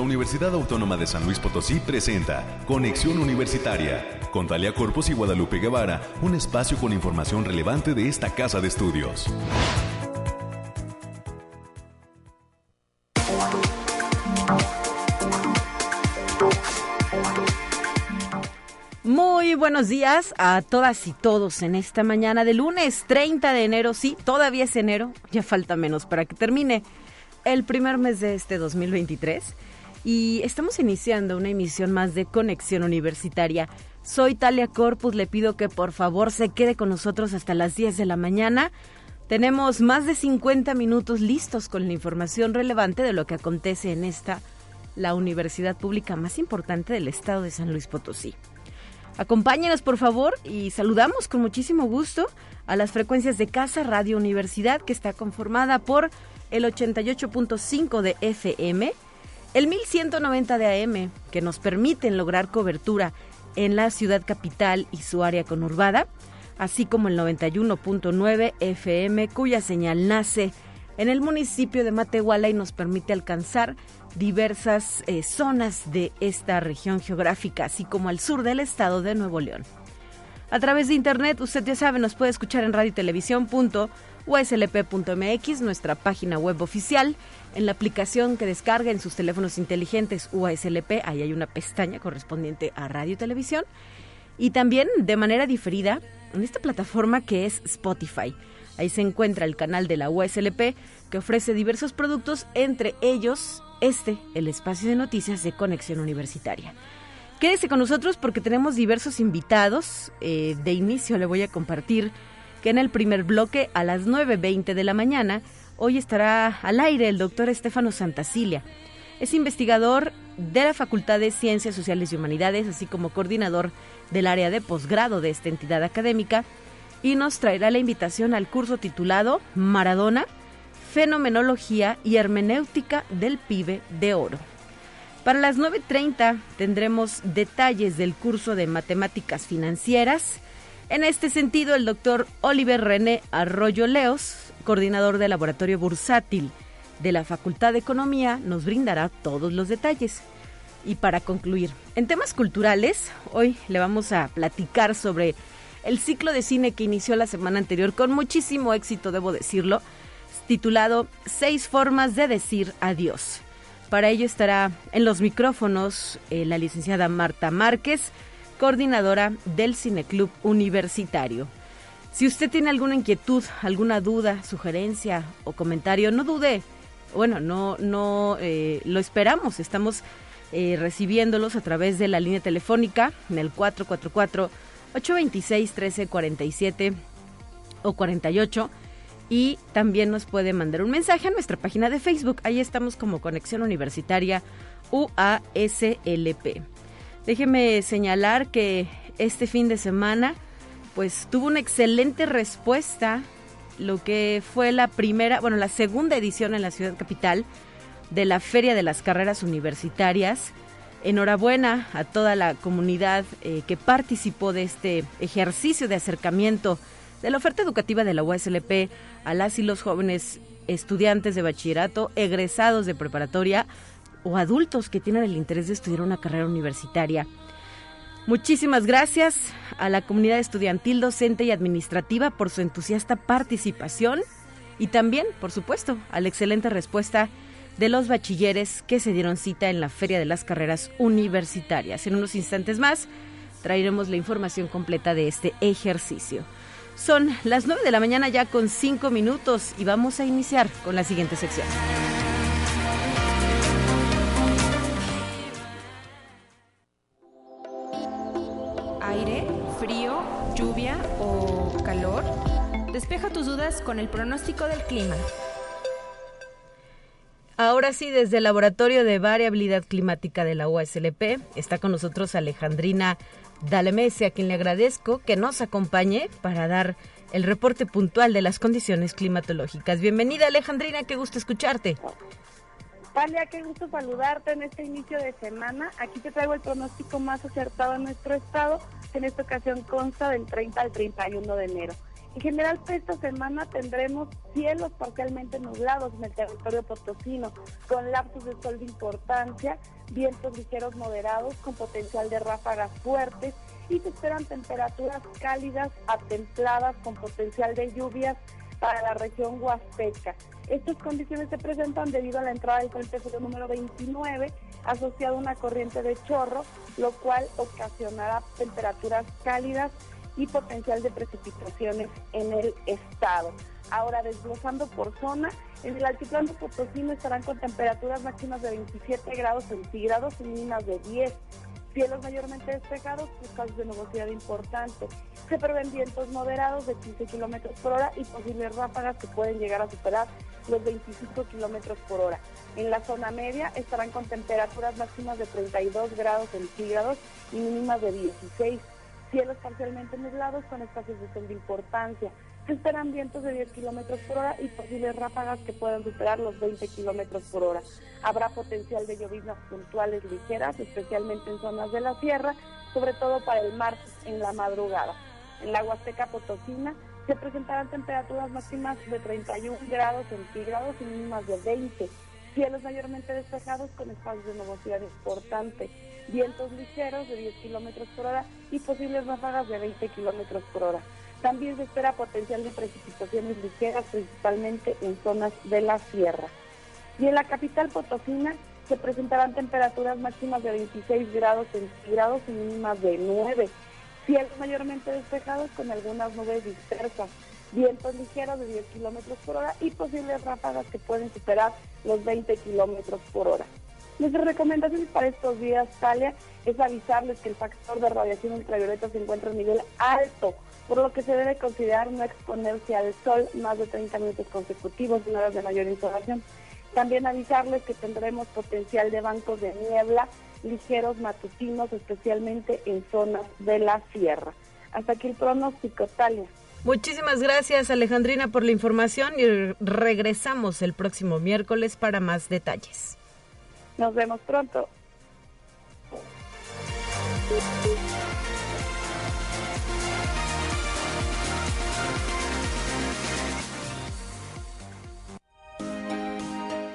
la Universidad Autónoma de San Luis Potosí presenta Conexión Universitaria con Talia Corpus y Guadalupe Guevara, un espacio con información relevante de esta casa de estudios. Muy buenos días a todas y todos en esta mañana de lunes 30 de enero. Sí, todavía es enero, ya falta menos para que termine el primer mes de este 2023 y estamos iniciando una emisión más de Conexión Universitaria. Soy Talia Corpus, le pido que por favor se quede con nosotros hasta las 10 de la mañana. Tenemos más de 50 minutos listos con la información relevante de lo que acontece en esta, la universidad pública más importante del estado de San Luis Potosí. Acompáñenos por favor y saludamos con muchísimo gusto a las frecuencias de Casa Radio Universidad que está conformada por el 88.5 de FM, el 1190 de AM, que nos permiten lograr cobertura en la ciudad capital y su área conurbada, así como el 91.9 FM, cuya señal nace en el municipio de Matehuala y nos permite alcanzar diversas eh, zonas de esta región geográfica, así como al sur del estado de Nuevo León. A través de internet, usted ya sabe, nos puede escuchar en radio y televisión uslp.mx, nuestra página web oficial, en la aplicación que descarga en sus teléfonos inteligentes USLP, ahí hay una pestaña correspondiente a radio y televisión, y también de manera diferida en esta plataforma que es Spotify. Ahí se encuentra el canal de la USLP que ofrece diversos productos, entre ellos este, el espacio de noticias de Conexión Universitaria. Quédese con nosotros porque tenemos diversos invitados. Eh, de inicio le voy a compartir que en el primer bloque a las 9.20 de la mañana, hoy estará al aire el doctor Estefano Santacilia. Es investigador de la Facultad de Ciencias Sociales y Humanidades, así como coordinador del área de posgrado de esta entidad académica, y nos traerá la invitación al curso titulado Maradona, Fenomenología y Hermenéutica del Pibe de Oro. Para las 9.30 tendremos detalles del curso de Matemáticas Financieras, en este sentido, el doctor Oliver René Arroyo Leos, coordinador del laboratorio bursátil de la Facultad de Economía, nos brindará todos los detalles. Y para concluir, en temas culturales, hoy le vamos a platicar sobre el ciclo de cine que inició la semana anterior con muchísimo éxito, debo decirlo, titulado Seis formas de decir adiós. Para ello estará en los micrófonos eh, la licenciada Marta Márquez, coordinadora del Cineclub Universitario. Si usted tiene alguna inquietud, alguna duda, sugerencia o comentario, no dude. Bueno, no, no eh, lo esperamos. Estamos eh, recibiéndolos a través de la línea telefónica en el 444-826-1347 o 48. Y también nos puede mandar un mensaje a nuestra página de Facebook. Ahí estamos como Conexión Universitaria UASLP. Déjeme señalar que este fin de semana pues tuvo una excelente respuesta lo que fue la primera, bueno, la segunda edición en la ciudad capital de la Feria de las Carreras Universitarias. Enhorabuena a toda la comunidad eh, que participó de este ejercicio de acercamiento de la oferta educativa de la USLP a las y los jóvenes estudiantes de bachillerato, egresados de preparatoria o adultos que tienen el interés de estudiar una carrera universitaria. Muchísimas gracias a la comunidad estudiantil, docente y administrativa por su entusiasta participación y también, por supuesto, a la excelente respuesta de los bachilleres que se dieron cita en la Feria de las Carreras Universitarias. En unos instantes más traeremos la información completa de este ejercicio. Son las 9 de la mañana ya con 5 minutos y vamos a iniciar con la siguiente sección. Despeja tus dudas con el pronóstico del clima. Ahora sí, desde el Laboratorio de Variabilidad Climática de la USLP, está con nosotros Alejandrina Dalemese, a quien le agradezco que nos acompañe para dar el reporte puntual de las condiciones climatológicas. Bienvenida Alejandrina, qué gusto escucharte. Talia, qué gusto saludarte en este inicio de semana. Aquí te traigo el pronóstico más acertado en nuestro estado, que en esta ocasión consta del 30 al 31 de enero. En general, esta semana tendremos cielos parcialmente nublados en el territorio potosino, con lapsos de sol de importancia, vientos ligeros moderados con potencial de ráfagas fuertes y se esperan temperaturas cálidas a templadas con potencial de lluvias para la región huasteca. Estas condiciones se presentan debido a la entrada del frente frío número 29 asociado a una corriente de chorro, lo cual ocasionará temperaturas cálidas y potencial de precipitaciones en el estado. Ahora, desglosando por zona, en el altiplano potosino estarán con temperaturas máximas de 27 grados centígrados y mínimas de 10. Cielos mayormente despejados, casos de nubosidad importante. Se prevén vientos moderados de 15 kilómetros por hora y posibles ráfagas que pueden llegar a superar los 25 kilómetros por hora. En la zona media estarán con temperaturas máximas de 32 grados centígrados y mínimas de 16 cielos parcialmente nublados con espacios de sol de importancia. Se esperan vientos de 10 kilómetros por hora y posibles ráfagas que puedan superar los 20 kilómetros por hora. Habrá potencial de lloviznas puntuales ligeras, especialmente en zonas de la sierra, sobre todo para el martes en la madrugada. En la Huasteca Potosina se presentarán temperaturas máximas de 31 grados centígrados y mínimas de 20. Cielos mayormente despejados con espacios de nubosidad importante vientos ligeros de 10 kilómetros por hora y posibles ráfagas de 20 kilómetros por hora. También se espera potencial de precipitaciones ligeras, principalmente en zonas de la sierra. Y en la capital potosina se presentarán temperaturas máximas de 26 grados centígrados y mínimas de 9. Cielos mayormente despejados con algunas nubes dispersas. Vientos ligeros de 10 kilómetros por hora y posibles ráfagas que pueden superar los 20 kilómetros por hora. Nuestra recomendación para estos días, Talia, es avisarles que el factor de radiación ultravioleta se encuentra a nivel alto, por lo que se debe considerar no exponerse al sol más de 30 minutos consecutivos en horas de mayor insolación. También avisarles que tendremos potencial de bancos de niebla ligeros matutinos, especialmente en zonas de la sierra. Hasta aquí el pronóstico, Talia. Muchísimas gracias Alejandrina por la información y regresamos el próximo miércoles para más detalles. Nos vemos pronto.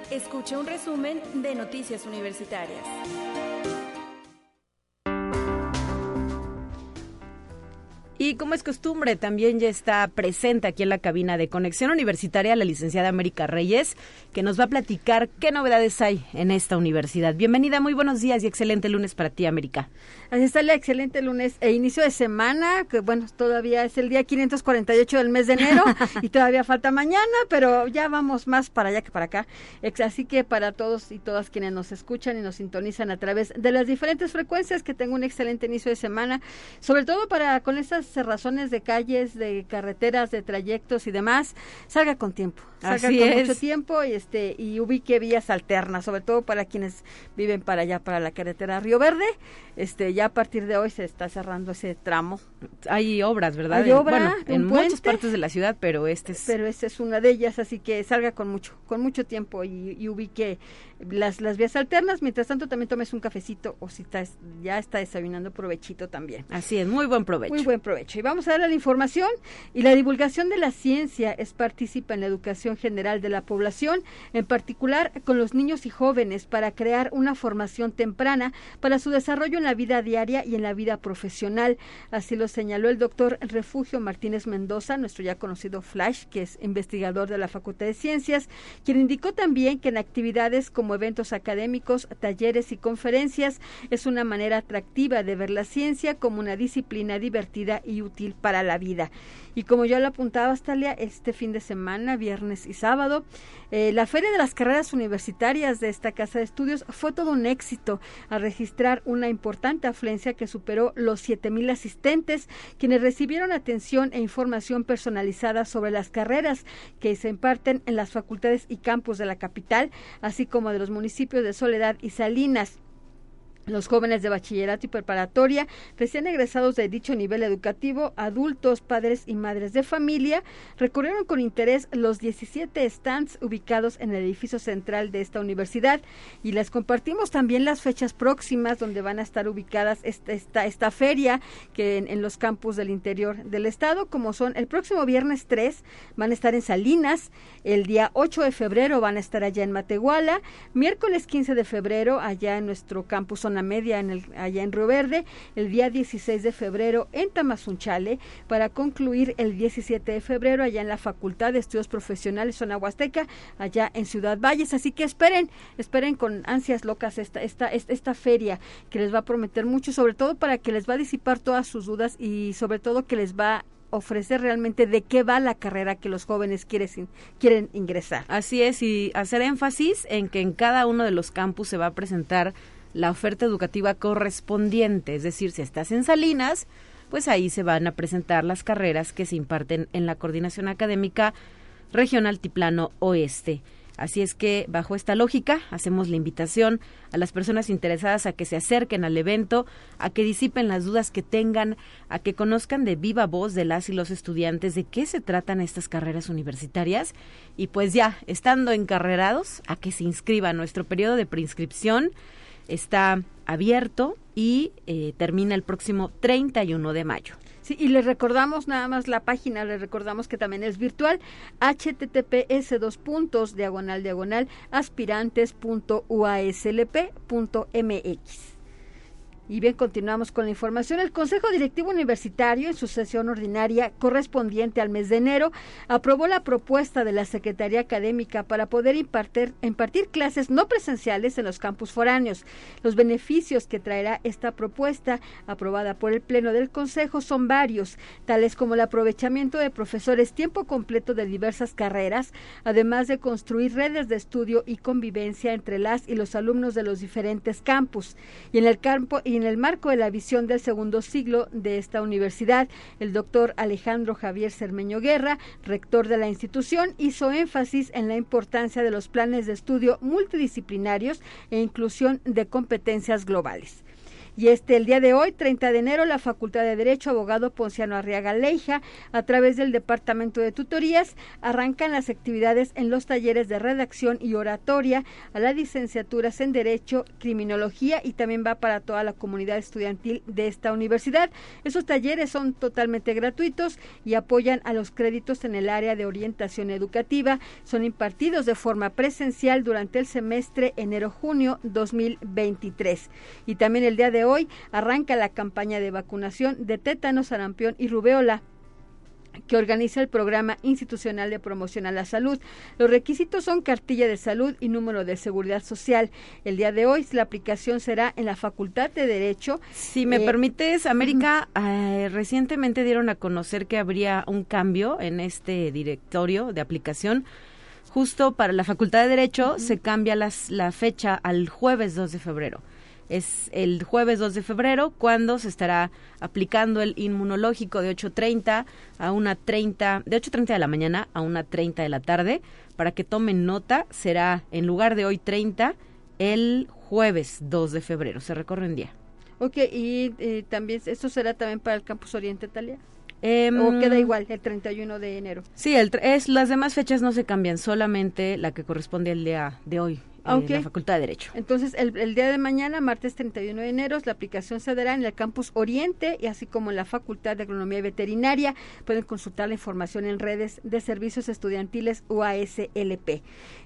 Escucha un resumen de Noticias Universitarias. Y como es costumbre, también ya está presente aquí en la cabina de Conexión Universitaria la licenciada América Reyes, que nos va a platicar qué novedades hay en esta universidad. Bienvenida, muy buenos días y excelente lunes para ti, América. Así está el excelente lunes e inicio de semana, que bueno, todavía es el día 548 del mes de enero y todavía falta mañana, pero ya vamos más para allá que para acá. Así que para todos y todas quienes nos escuchan y nos sintonizan a través de las diferentes frecuencias, que tenga un excelente inicio de semana, sobre todo para con esas razones de calles, de carreteras, de trayectos y demás, salga con tiempo, salga con mucho tiempo y este y ubique vías alternas, sobre todo para quienes viven para allá para la carretera Río Verde. Este ya a partir de hoy se está cerrando ese tramo. Hay obras, ¿verdad? Hay obra en muchas partes de la ciudad, pero este es Pero esta es una de ellas, así que salga con mucho con mucho tiempo y, y ubique las, las vías alternas. Mientras tanto, también tomes un cafecito o si estás, ya está desayunando, provechito también. Así es, muy buen provecho. Muy buen provecho. Y vamos a darle la información. Y la divulgación de la ciencia es participa en la educación general de la población, en particular con los niños y jóvenes, para crear una formación temprana para su desarrollo en la vida diaria y en la vida profesional. Así lo señaló el doctor Refugio Martínez Mendoza, nuestro ya conocido Flash, que es investigador de la Facultad de Ciencias, quien indicó también que en actividades como eventos académicos, talleres y conferencias. Es una manera atractiva de ver la ciencia como una disciplina divertida y útil para la vida. Y como ya lo apuntaba Astalia, este fin de semana, viernes y sábado, eh, la Feria de las Carreras Universitarias de esta casa de estudios fue todo un éxito a registrar una importante afluencia que superó los 7.000 asistentes, quienes recibieron atención e información personalizada sobre las carreras que se imparten en las facultades y campus de la capital, así como de los municipios de Soledad y Salinas. Los jóvenes de bachillerato y preparatoria, recién egresados de dicho nivel educativo, adultos, padres y madres de familia, recorrieron con interés los 17 stands ubicados en el edificio central de esta universidad. Y les compartimos también las fechas próximas donde van a estar ubicadas esta, esta, esta feria que en, en, los campus del interior del estado, como son el próximo viernes 3 van a estar en Salinas, el día 8 de febrero van a estar allá en Matehuala, miércoles 15 de febrero allá en nuestro campus media en el, allá en Río Verde, el día 16 de febrero en Tamazunchale, para concluir el 17 de febrero allá en la Facultad de Estudios Profesionales Zona Huasteca, allá en Ciudad Valles. Así que esperen, esperen con ansias locas esta, esta, esta, esta feria que les va a prometer mucho, sobre todo para que les va a disipar todas sus dudas y sobre todo que les va ofrecer realmente de qué va la carrera que los jóvenes quieren, quieren ingresar. Así es, y hacer énfasis en que en cada uno de los campus se va a presentar la oferta educativa correspondiente, es decir, si estás en Salinas, pues ahí se van a presentar las carreras que se imparten en la Coordinación Académica Regional Tiplano Oeste. Así es que, bajo esta lógica, hacemos la invitación a las personas interesadas a que se acerquen al evento, a que disipen las dudas que tengan, a que conozcan de viva voz de las y los estudiantes de qué se tratan estas carreras universitarias y pues ya, estando encarrerados, a que se inscriban. Nuestro periodo de preinscripción está abierto y eh, termina el próximo 31 de mayo. Y les recordamos nada más la página, les recordamos que también es virtual, https dos puntos, diagonal, diagonal, aspirantes.uaslp.mx. Y bien, continuamos con la información. El Consejo Directivo Universitario, en su sesión ordinaria correspondiente al mes de enero, aprobó la propuesta de la Secretaría Académica para poder impartir, impartir clases no presenciales en los campus foráneos. Los beneficios que traerá esta propuesta, aprobada por el Pleno del Consejo, son varios, tales como el aprovechamiento de profesores tiempo completo de diversas carreras, además de construir redes de estudio y convivencia entre las y los alumnos de los diferentes campus. Y en el campo y en el marco de la visión del segundo siglo de esta universidad, el doctor Alejandro Javier Cermeño Guerra, rector de la institución, hizo énfasis en la importancia de los planes de estudio multidisciplinarios e inclusión de competencias globales. Y este, el día de hoy, 30 de enero, la Facultad de Derecho, abogado Ponciano Arriaga Leija, a través del Departamento de Tutorías, arrancan las actividades en los talleres de redacción y oratoria a las licenciaturas en Derecho, Criminología y también va para toda la comunidad estudiantil de esta universidad. Esos talleres son totalmente gratuitos y apoyan a los créditos en el área de orientación educativa. Son impartidos de forma presencial durante el semestre enero-junio 2023. Y también el día de hoy arranca la campaña de vacunación de tétano, sarampión y rubeola que organiza el Programa Institucional de Promoción a la Salud. Los requisitos son cartilla de salud y número de seguridad social. El día de hoy la aplicación será en la Facultad de Derecho. Si me eh, permites, América, eh, recientemente dieron a conocer que habría un cambio en este directorio de aplicación. Justo para la Facultad de Derecho se cambia las, la fecha al jueves 2 de febrero es el jueves 2 de febrero cuando se estará aplicando el inmunológico de 8.30 a una 30, de 8.30 de la mañana a una 30 de la tarde. Para que tomen nota, será en lugar de hoy 30, el jueves 2 de febrero. Se recorre un día. Ok, y eh, también, ¿esto será también para el Campus Oriente Italia? Em, ¿O queda igual el 31 de enero? Sí, el, es, las demás fechas no se cambian, solamente la que corresponde al día de hoy, la Facultad de Derecho. Entonces, el, día de mañana, martes 31 de enero, la aplicación se dará en el campus Oriente y así como en la Facultad de Agronomía y Veterinaria. Pueden consultar la información en redes de servicios estudiantiles UASLP.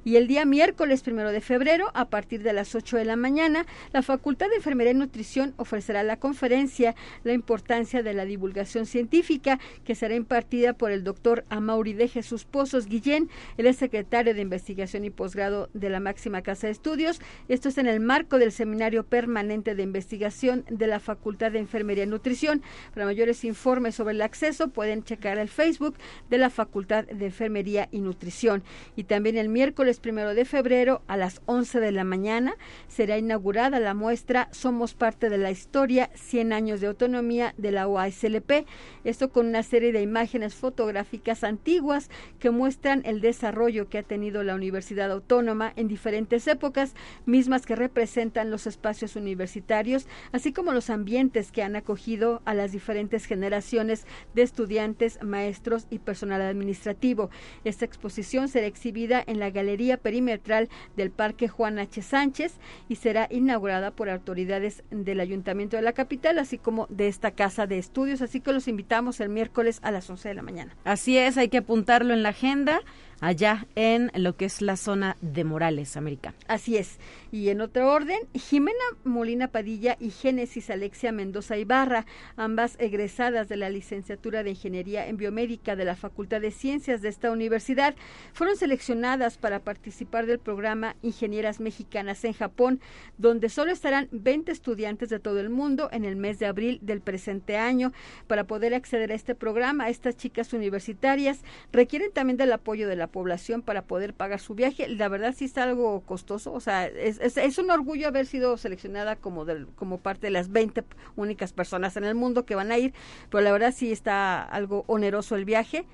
Y el día miércoles primero de febrero, a partir de las 8 de la mañana, la Facultad de Enfermería y Nutrición ofrecerá la conferencia La importancia de la divulgación científica, que será impartida por el doctor Amauri de Jesús Pozos Guillén. Él es secretario de Investigación y Posgrado de la máxima Casa de Estudios. Esto es en el marco del Seminario Permanente de Investigación de la Facultad de Enfermería y Nutrición. Para mayores informes sobre el acceso pueden checar el Facebook de la Facultad de Enfermería y Nutrición. Y también el miércoles primero de febrero a las 11 de la mañana será inaugurada la muestra Somos parte de la historia 100 años de autonomía de la OASLP. Esto con una serie de imágenes fotográficas antiguas que muestran el desarrollo que ha tenido la Universidad Autónoma en diferentes épocas, mismas que representan los espacios universitarios, así como los ambientes que han acogido a las diferentes generaciones de estudiantes, maestros y personal administrativo. Esta exposición será exhibida en la Galería Perimetral del Parque Juan H. Sánchez y será inaugurada por autoridades del Ayuntamiento de la capital, así como de esta casa de estudios. Así que los invitamos el miércoles a las 11 de la mañana. Así es, hay que apuntarlo en la agenda allá en lo que es la zona de Morales, América. Así es. Y en otro orden, Jimena Molina Padilla y Génesis Alexia Mendoza Ibarra, ambas egresadas de la licenciatura de Ingeniería en Biomédica de la Facultad de Ciencias de esta universidad, fueron seleccionadas para participar del programa Ingenieras Mexicanas en Japón, donde solo estarán 20 estudiantes de todo el mundo en el mes de abril del presente año. Para poder acceder a este programa, estas chicas universitarias requieren también del apoyo de la población para poder pagar su viaje. La verdad sí está algo costoso, o sea, es, es, un orgullo haber sido seleccionada como, del, como parte de las 20 únicas personas en el mundo que van a ir, pero la verdad sí está algo oneroso el viaje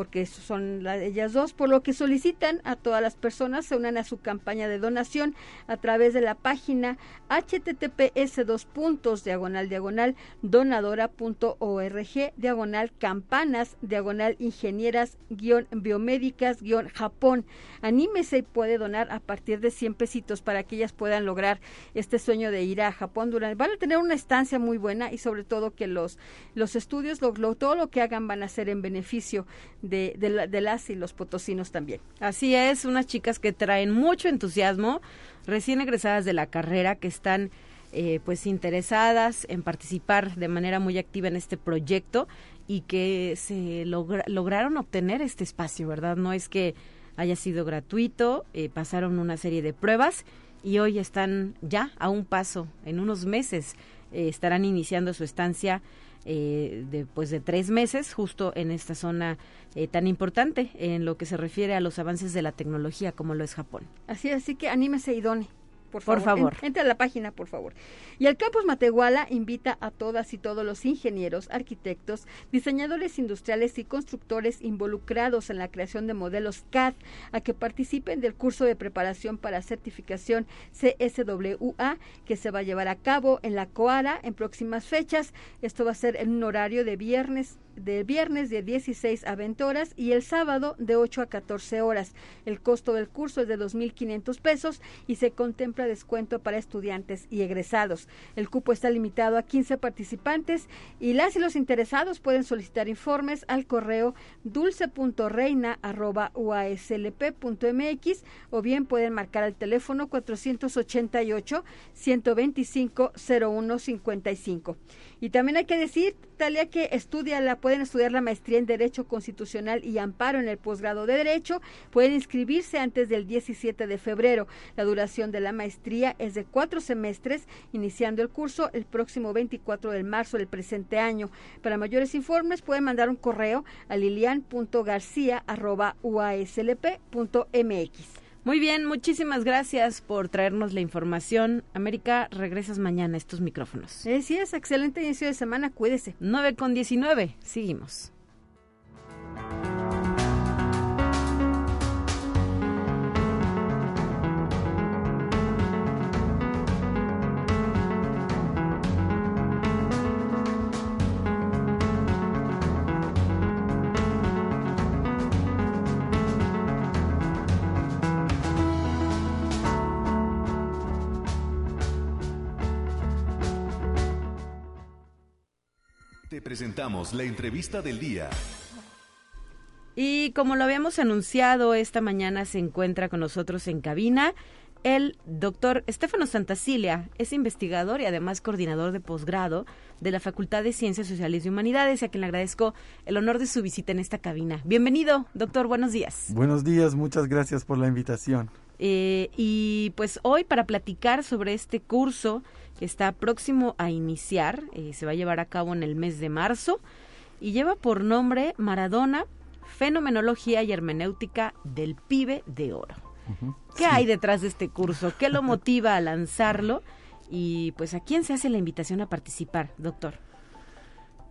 porque son ellas dos, por lo que solicitan a todas las personas se unan a su campaña de donación a través de la página https dos puntos diagonal diagonal donadora.org diagonal campanas diagonal ingenieras guion biomédicas guion Japón. Anímese y puede donar a partir de 100 pesitos para que ellas puedan lograr este sueño de ir a Japón. Durante, van a tener una estancia muy buena y sobre todo que los, los estudios, lo, todo lo que hagan van a ser en beneficio de, de, las y los potosinos también. Así es, unas chicas que traen mucho entusiasmo, recién egresadas de la carrera, que están eh, pues interesadas en participar de manera muy activa en este proyecto y que se lograron obtener este espacio, ¿verdad? No es que haya sido gratuito, eh, pasaron una serie de pruebas y hoy están ya a un paso, en unos meses eh, estarán iniciando su estancia eh, de, pues de tres meses justo en esta zona eh, tan importante en lo que se refiere a los avances de la tecnología como lo es Japón. Así, así que anímese y done. Por favor. entre a la página, por favor. Y el Campus Matehuala invita a todas y todos los ingenieros, arquitectos, diseñadores industriales y constructores involucrados en la creación de modelos CAD a que participen del curso de preparación para certificación CSWA que se va a llevar a cabo en la COARA en próximas fechas. Esto va a ser en un horario de viernes de viernes de 16 a 20 horas y el sábado de 8 a 14 horas. El costo del curso es de 2.500 pesos y se contempla descuento para estudiantes y egresados. El cupo está limitado a 15 participantes y las y los interesados pueden solicitar informes al correo dulce.reina.uaslp.mx o bien pueden marcar al teléfono 488 125 0155. Y también hay que decir, Talia, que estudia la, pueden estudiar la maestría en Derecho Constitucional y Amparo en el posgrado de Derecho. Pueden inscribirse antes del 17 de febrero. La duración de la maestría es de cuatro semestres, iniciando el curso el próximo 24 de marzo del presente año. Para mayores informes pueden mandar un correo a lilian.garcia.uaslp.mx. Muy bien, muchísimas gracias por traernos la información. América, regresas mañana a estos micrófonos. Eh, sí, es excelente inicio de semana, cuídese. 9 con 19, seguimos. Presentamos la entrevista del día. Y como lo habíamos anunciado, esta mañana se encuentra con nosotros en cabina el doctor Estefano Santacilia. Es investigador y además coordinador de posgrado de la Facultad de Ciencias Sociales y Humanidades, a quien le agradezco el honor de su visita en esta cabina. Bienvenido, doctor, buenos días. Buenos días, muchas gracias por la invitación. Eh, y pues hoy para platicar sobre este curso está próximo a iniciar, eh, se va a llevar a cabo en el mes de marzo y lleva por nombre Maradona, Fenomenología y Hermenéutica del Pibe de Oro. ¿Qué hay detrás de este curso? ¿Qué lo motiva a lanzarlo? Y pues a quién se hace la invitación a participar, doctor.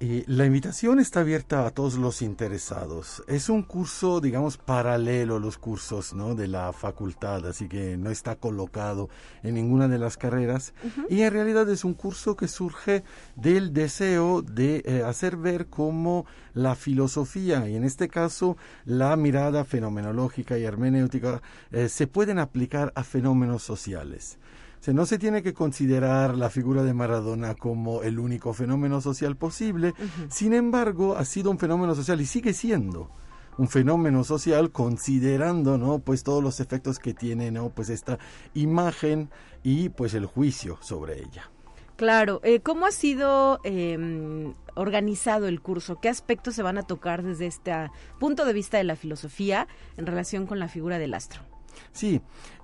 Eh, la invitación está abierta a todos los interesados. Es un curso, digamos, paralelo a los cursos ¿no? de la facultad, así que no está colocado en ninguna de las carreras. Y en realidad es un curso que surge del deseo de eh, hacer ver cómo la filosofía, y en este caso la mirada fenomenológica y hermenéutica, eh, se pueden aplicar a fenómenos sociales no se tiene que considerar la figura de Maradona como el único fenómeno social posible, sin embargo ha sido un fenómeno social y sigue siendo un fenómeno social considerando no pues todos los efectos que tiene no pues esta imagen y pues el juicio sobre ella. Claro. Eh, cómo ha sido em, organizado el curso qué aspectos se van a tocar desde este punto de vista de la filosofía en relación con la figura del astro Sí,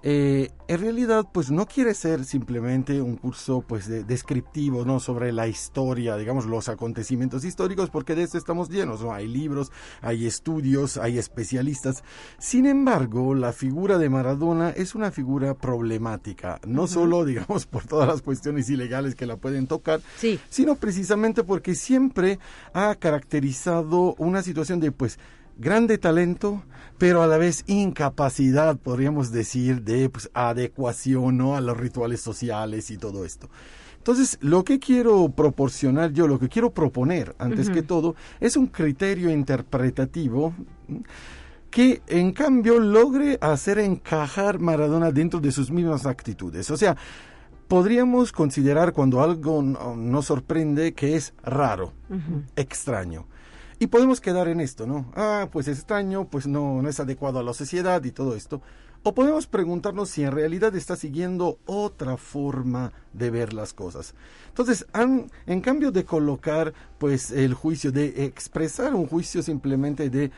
eh, en realidad pues no quiere ser simplemente un curso pues descriptivo no sobre la historia digamos los acontecimientos históricos porque de eso estamos llenos no hay libros hay estudios hay especialistas. Sin embargo la figura de Maradona es una figura problemática no solo digamos por todas las cuestiones ilegales que la pueden tocar sino precisamente porque siempre ha caracterizado una situación de pues grande talento, pero a la vez incapacidad, podríamos decir, de pues, adecuación ¿no? a los rituales sociales y todo esto. Entonces, lo que quiero proporcionar yo, lo que quiero proponer, antes que todo, es un criterio interpretativo que en cambio logre hacer encajar Maradona dentro de sus mismas actitudes. O sea, podríamos considerar cuando algo nos sorprende que es raro, extraño. Y podemos quedar en esto, ¿no? Ah, pues es extraño, pues no, no es adecuado a la sociedad y todo esto. O podemos preguntarnos si en realidad está siguiendo otra forma de ver las cosas. Entonces, en cambio de colocar pues el juicio, de expresar un juicio simplemente de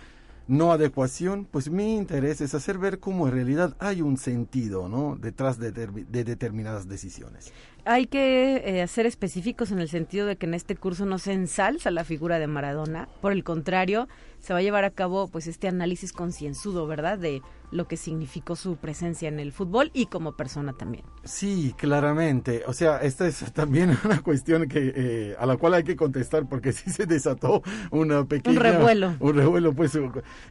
no adecuación, pues mi interés es hacer ver cómo en realidad hay un sentido ¿no? detrás de, de determinadas decisiones hay que eh, ser específicos en el sentido de que en este curso no se ensalza la figura de Maradona, por el contrario, se va a llevar a cabo pues este análisis concienzudo, ¿verdad? De lo que significó su presencia en el fútbol y como persona también. Sí, claramente. O sea, esta es también una cuestión que eh, a la cual hay que contestar porque sí se desató una pequeña un revuelo. Un revuelo, pues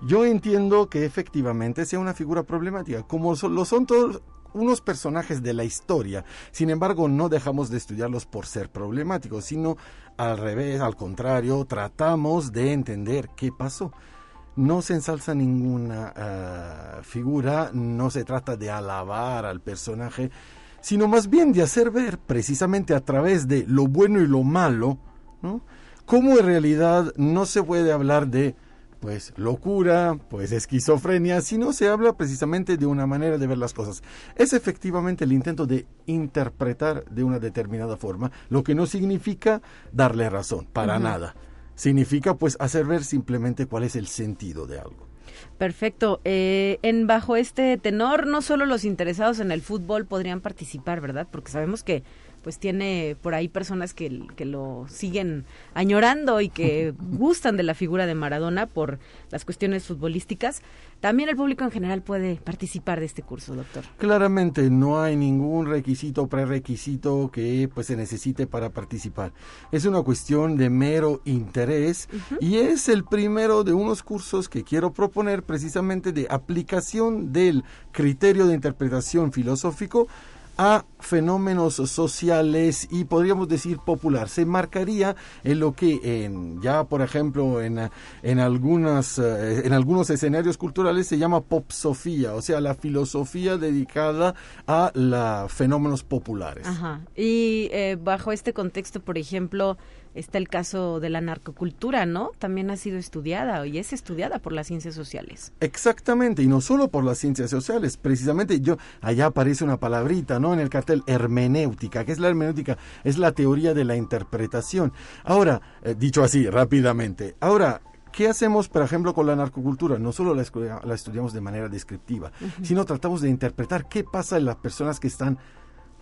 yo entiendo que efectivamente sea una figura problemática, como lo son todos unos personajes de la historia. Sin embargo, no dejamos de estudiarlos por ser problemáticos, sino al revés, al contrario, tratamos de entender qué pasó. No se ensalza ninguna ah, figura, no se trata de alabar al personaje, sino más bien de hacer ver precisamente a través de lo bueno y lo malo, ¿no? cómo en realidad no se puede hablar de pues locura, pues esquizofrenia, si no se habla precisamente de una manera de ver las cosas. Es efectivamente el intento de interpretar de una determinada forma, lo que no significa darle razón, para nada. Significa pues hacer ver simplemente cuál es el sentido de algo. Perfecto. Eh, en bajo este tenor, no solo los interesados en el fútbol podrían participar, ¿verdad? Porque sabemos que pues tiene por ahí personas que, que lo siguen añorando y que gustan de la figura de Maradona por las cuestiones futbolísticas. También el público en general puede participar de este curso, doctor. Claramente no hay ningún requisito o prerequisito que pues se necesite para participar. Es una cuestión de mero interés y es el primero de unos cursos que quiero proponer precisamente de aplicación del criterio de interpretación filosófico a fenómenos sociales y podríamos decir popular. Se marcaría en lo que en, ya por ejemplo en, en, algunas, eh, en algunos escenarios culturales se llama popsofía, o sea, la filosofía dedicada a la fenómenos populares. Ajá. Y eh, bajo este contexto, por ejemplo, está el caso de la narcocultura, ¿no? También ha sido estudiada y es estudiada por las ciencias sociales. Exactamente, y no solo por las ciencias sociales, precisamente yo, allá aparece una palabrita, ¿no? En el cartel, hermenéutica. ¿Qué es la hermenéutica? Es la teoría de la interpretación. Ahora, eh, dicho así, rápidamente, ahora, ¿Qué hacemos, por ejemplo, con la narcocultura? No solo la, estudiamos de manera descriptiva, sino tratamos de interpretar qué pasa en las personas que están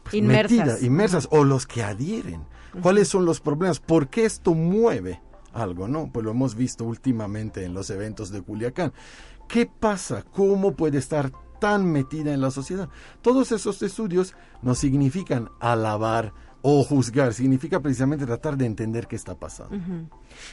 pues, inmersas, inmersas o los que adhieren. ¿Cuáles son los problemas? ¿Por qué esto mueve algo? ¿No? Pues lo hemos visto últimamente en los eventos de Culiacán. ¿Qué pasa? ¿Cómo puede estar tan metida en la sociedad? Todos esos estudios no significan alabar o juzgar, significa precisamente tratar de entender qué está pasando.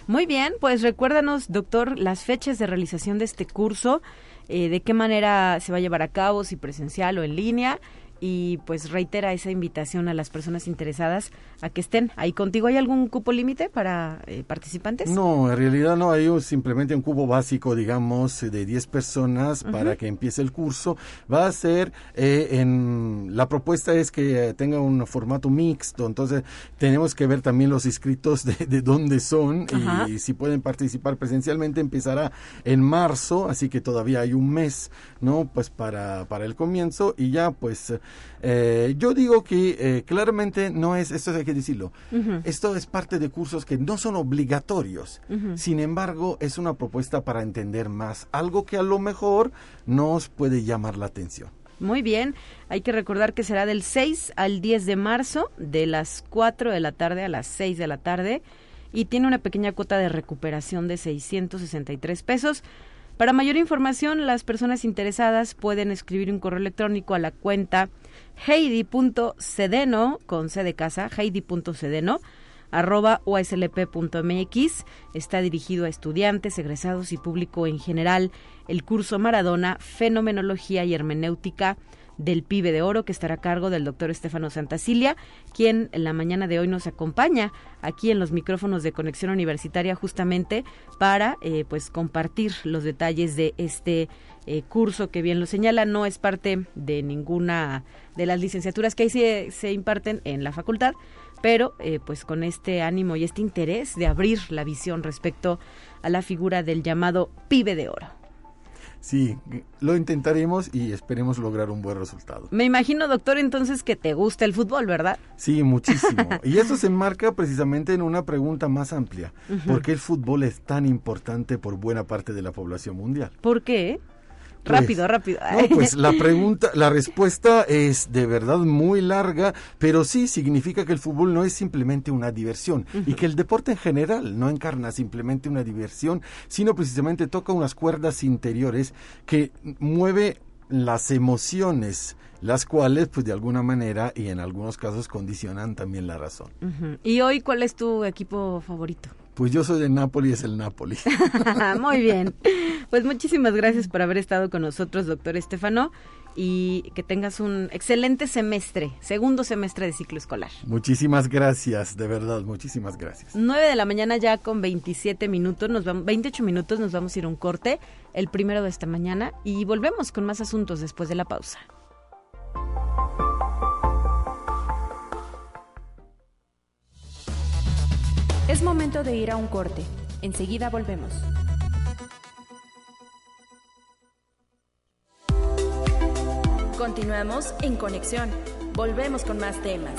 Muy bien, pues recuérdanos, doctor, las fechas de realización de este curso, eh, de qué manera se va a llevar a cabo, si presencial o en línea y pues reitera esa invitación a las personas interesadas a que estén ahí contigo. ¿Hay algún cupo límite para eh, participantes? No, en realidad no, hay simplemente un cupo básico, digamos, de 10 personas para que empiece el curso. Va a ser, eh, en la propuesta es que tenga un formato mixto, entonces tenemos que ver también los inscritos de, de dónde son y, si pueden participar presencialmente. Empezará en marzo, así que todavía hay un mes, ¿no? Pues para, para el comienzo y ya pues eh, yo digo que eh, claramente no es, esto hay que decirlo, esto es parte de cursos que no son obligatorios, sin embargo es una propuesta para entender más, algo que a lo mejor nos puede llamar la atención. Muy bien, hay que recordar que será del 6 al 10 de marzo, de las 4 de la tarde a las 6 de la tarde, y tiene una pequeña cuota de recuperación de 663 pesos. Para mayor información, las personas interesadas pueden escribir un correo electrónico a la cuenta heidi.cedeno, con C de casa, heidi.cedeno, arroba uslp.mx. Está dirigido a estudiantes, egresados y público en general. El curso Maradona, Fenomenología y Hermenéutica del Pibe de Oro, que estará a cargo del doctor Estefano Santacilia, quien en la mañana de hoy nos acompaña aquí en los micrófonos de Conexión Universitaria justamente para eh, pues compartir los detalles de este eh, curso que bien lo señala, no es parte de ninguna de las licenciaturas que ahí se, se imparten en la facultad, pero eh, pues con este ánimo y este interés de abrir la visión respecto a la figura del llamado pibe de oro. Sí, lo intentaremos y esperemos lograr un buen resultado. Me imagino, doctor, entonces que te gusta el fútbol, ¿verdad? Sí, muchísimo. y eso se enmarca precisamente en una pregunta más amplia. ¿Por qué el fútbol es tan importante por buena parte de la población mundial? ¿Por qué? Rápido, rápido. No, pues la pregunta, la respuesta es de verdad muy larga, pero sí significa que el fútbol no es simplemente una diversión y que el deporte en general no encarna simplemente una diversión, sino precisamente toca unas cuerdas interiores que mueve las emociones, las cuales pues de alguna manera y en algunos casos condicionan también la razón. ¿Y hoy cuál es tu equipo favorito? Pues yo soy de Nápoles, es el Napoli. Muy bien. Pues muchísimas gracias por haber estado con nosotros, doctor Estefano, y que tengas un excelente semestre, segundo semestre de ciclo escolar. Muchísimas gracias, de verdad, muchísimas gracias. 9 de la mañana ya con 27 minutos, nos vamos, 28 minutos nos vamos a ir a un corte, el primero de esta mañana, y volvemos con más asuntos después de la pausa. Es momento de ir a un corte. Enseguida volvemos. Continuamos en conexión. Volvemos con más temas.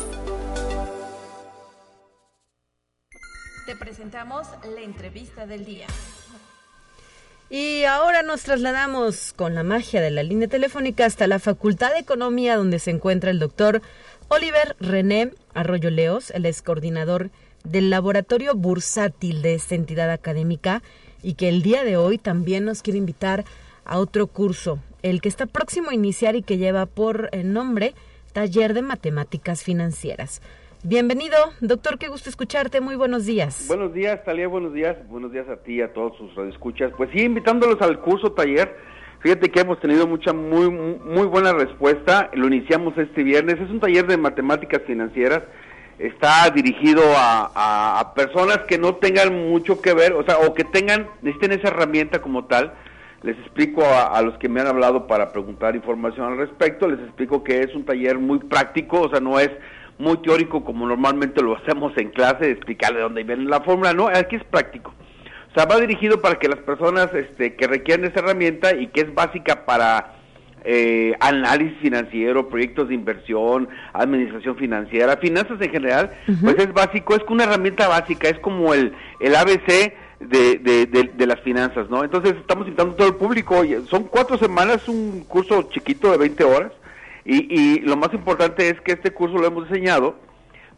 Te presentamos la entrevista del día. Y ahora nos trasladamos con la magia de la línea telefónica hasta la Facultad de Economía donde se encuentra el doctor Oliver René Arroyo Leos, el ex coordinador del laboratorio bursátil de esta entidad académica y que el día de hoy también nos quiere invitar a otro curso, el que está próximo a iniciar y que lleva por eh, nombre Taller de Matemáticas Financieras. Bienvenido, doctor, qué gusto escucharte, muy buenos días. Buenos días, Talía, buenos días, buenos días a ti y a todos sus radioescuchas. Pues sí, invitándolos al curso taller, fíjate que hemos tenido mucha, muy, muy buena respuesta, lo iniciamos este viernes, es un taller de matemáticas financieras, está dirigido a, personas que no tengan mucho que ver, o sea, o que tengan, necesiten esa herramienta como tal. Les explico a, los que me han hablado para preguntar información al respecto, les explico que es un taller muy práctico, o sea, no es muy teórico como normalmente lo hacemos en clase, de explicarle dónde viene la fórmula, no, aquí es práctico. O sea, va dirigido para que las personas este, que requieren esa herramienta y que es básica para eh, análisis financiero, proyectos de inversión, administración financiera, finanzas en general, pues es básico, es una herramienta básica, es como el, el ABC de, de, de, las finanzas, ¿no? Entonces estamos invitando a todo el público, son cuatro semanas, un curso chiquito de 20 horas, y, y lo más importante es que este curso lo hemos diseñado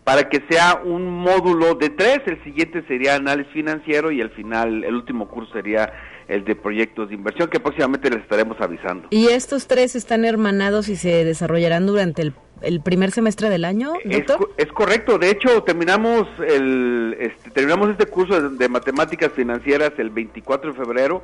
para que sea un módulo de tres, el siguiente sería análisis financiero y al final el último curso sería el de proyectos de inversión que próximamente les estaremos avisando. Y estos tres están hermanados y se desarrollarán durante el, el primer semestre del año, doctor. Es, correcto. De hecho, terminamos el este, terminamos este curso de, de, matemáticas financieras el 24 de febrero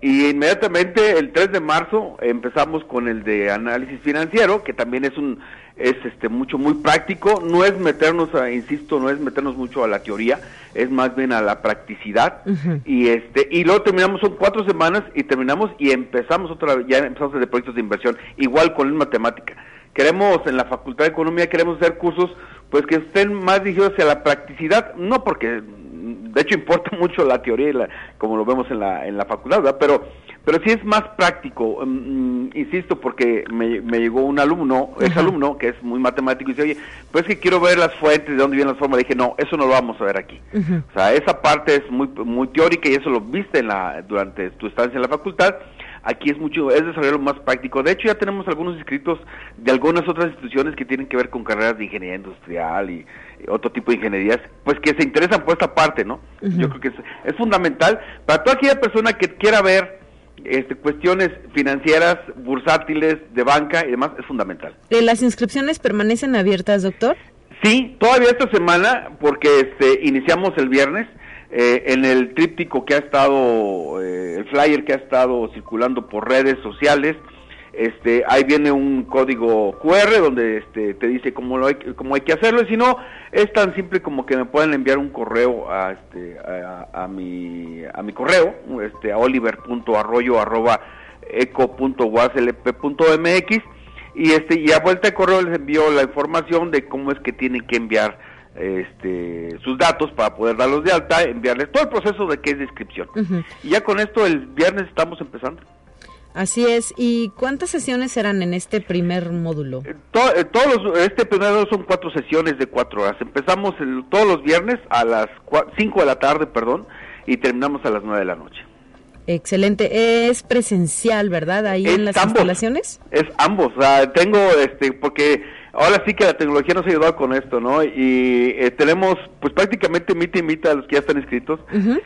y inmediatamente el 3 de marzo empezamos con el de análisis financiero, que también es un es este mucho muy práctico, no es meternos a, insisto, no es meternos mucho a la teoría, es más bien a la practicidad. Y este y luego terminamos son cuatro semanas y terminamos y empezamos otra ya empezamos de proyectos de inversión, igual con la matemática. Queremos en la Facultad de Economía queremos hacer cursos pues que estén más dirigidos hacia la practicidad, no porque de hecho importa mucho la teoría, la, como lo vemos en la, en la facultad, ¿verdad? Pero, pero sí es más práctico, mm, insisto, porque me, me, llegó un alumno, ese alumno, que es muy matemático, y dice, oye, pues es que quiero ver las fuentes, de dónde vienen las formas. Le dije, no, eso no lo vamos a ver aquí. O sea, esa parte es muy, muy teórica y eso lo viste en la, durante tu estancia en la facultad aquí es mucho, es desarrollo más práctico. De hecho, ya tenemos algunos inscritos de algunas otras instituciones que tienen que ver con carreras de ingeniería industrial y, otro tipo de ingenierías, pues que se interesan por esta parte, ¿no? Yo creo que es, fundamental para toda aquella persona que quiera ver este, cuestiones financieras, bursátiles, de banca y demás, es fundamental. ¿Las inscripciones permanecen abiertas, doctor? Sí, todavía esta semana, porque este, iniciamos el viernes, eh, en el tríptico que ha estado, eh, el flyer que ha estado circulando por redes sociales, este, ahí viene un código QR donde este, te dice cómo, lo hay, cómo hay que hacerlo, y si no, es tan simple como que me pueden enviar un correo a, este, a, mi, a mi correo, este, a oliver.arroyo arroba eco.waslp.mx y este y a vuelta de correo les envío la información de cómo es que tienen que enviar este, sus datos para poder darlos de alta, enviarles todo el proceso de que es inscripción. Y ya con esto el viernes estamos empezando. Así es. ¿Y cuántas sesiones serán en este primer módulo? Eh, eh, todos este primero son cuatro sesiones de cuatro horas. Empezamos todos los viernes a las cinco de la tarde, perdón, y terminamos a las nueve de la noche. Excelente. Es presencial, ¿verdad? Ahí en las instalaciones. Es ambos. tengo, este, porque ahora sí que la tecnología nos ha ayudado con esto, ¿no? Y eh, tenemos, pues prácticamente mita y mita a los que ya están inscritos.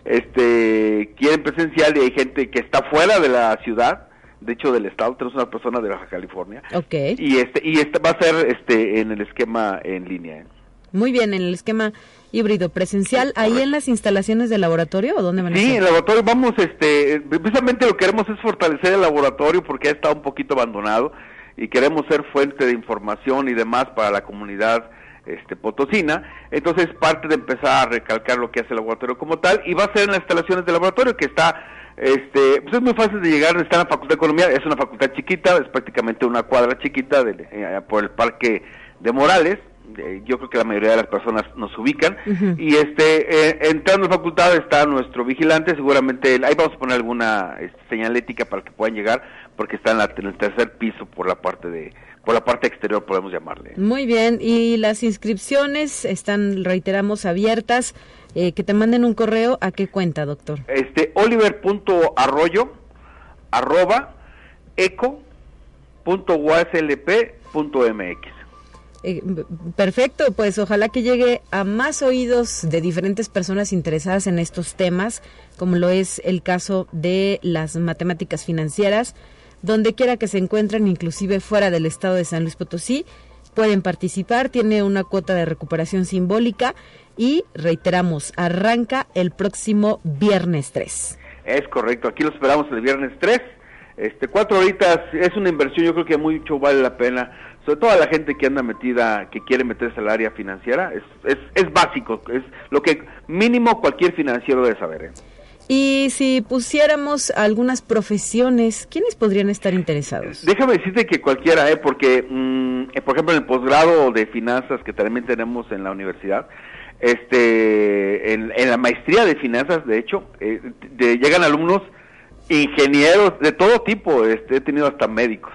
Este, quieren presencial y hay gente que está fuera de la ciudad de hecho del estado tenemos una persona de Baja California okay. y este y este va a ser este en el esquema en línea ¿eh? muy bien en el esquema híbrido presencial ahí en las instalaciones del laboratorio o dónde van sí en el laboratorio vamos este precisamente lo que queremos es fortalecer el laboratorio porque ha estado un poquito abandonado y queremos ser fuente de información y demás para la comunidad este potosina entonces parte de empezar a recalcar lo que hace el laboratorio como tal y va a ser en las instalaciones del laboratorio que está este, pues es muy fácil de llegar, está en la Facultad de Economía, es una facultad chiquita, es prácticamente una cuadra chiquita de, eh, por el Parque de Morales, yo creo que la mayoría de las personas nos ubican, y este, eh, entrando en la facultad está nuestro vigilante, seguramente, ahí vamos a poner alguna este, señalética para que puedan llegar, porque está en, en el tercer piso por la parte de, por la parte exterior podemos llamarle. Muy bien, y las inscripciones están, reiteramos, abiertas. Eh, que te manden un correo, ¿a qué cuenta, doctor? Este, oliver.arroyo, arroba, eco.uslp.mx. Eh, perfecto, pues ojalá que llegue a más oídos de diferentes personas interesadas en estos temas, como lo es el caso de las matemáticas financieras, donde quiera que se encuentren, inclusive fuera del estado de San Luis Potosí, pueden participar, tiene una cuota de recuperación simbólica y reiteramos, arranca el próximo viernes 3. Es correcto, aquí lo esperamos el viernes 3. Este, cuatro horitas es una inversión, yo creo que mucho vale la pena, sobre todo a la gente que anda metida, que quiere meterse al área financiera, es, es, es básico, es lo que mínimo cualquier financiero debe saber. ¿eh? Y si pusiéramos algunas profesiones, ¿quiénes podrían estar interesados? Déjame decirte que cualquiera, ¿eh? porque, mm, eh, por ejemplo, en el posgrado de finanzas que también tenemos en la universidad, este, en, la maestría de finanzas, de hecho, eh, llegan alumnos ingenieros de todo tipo, este, he tenido hasta médicos.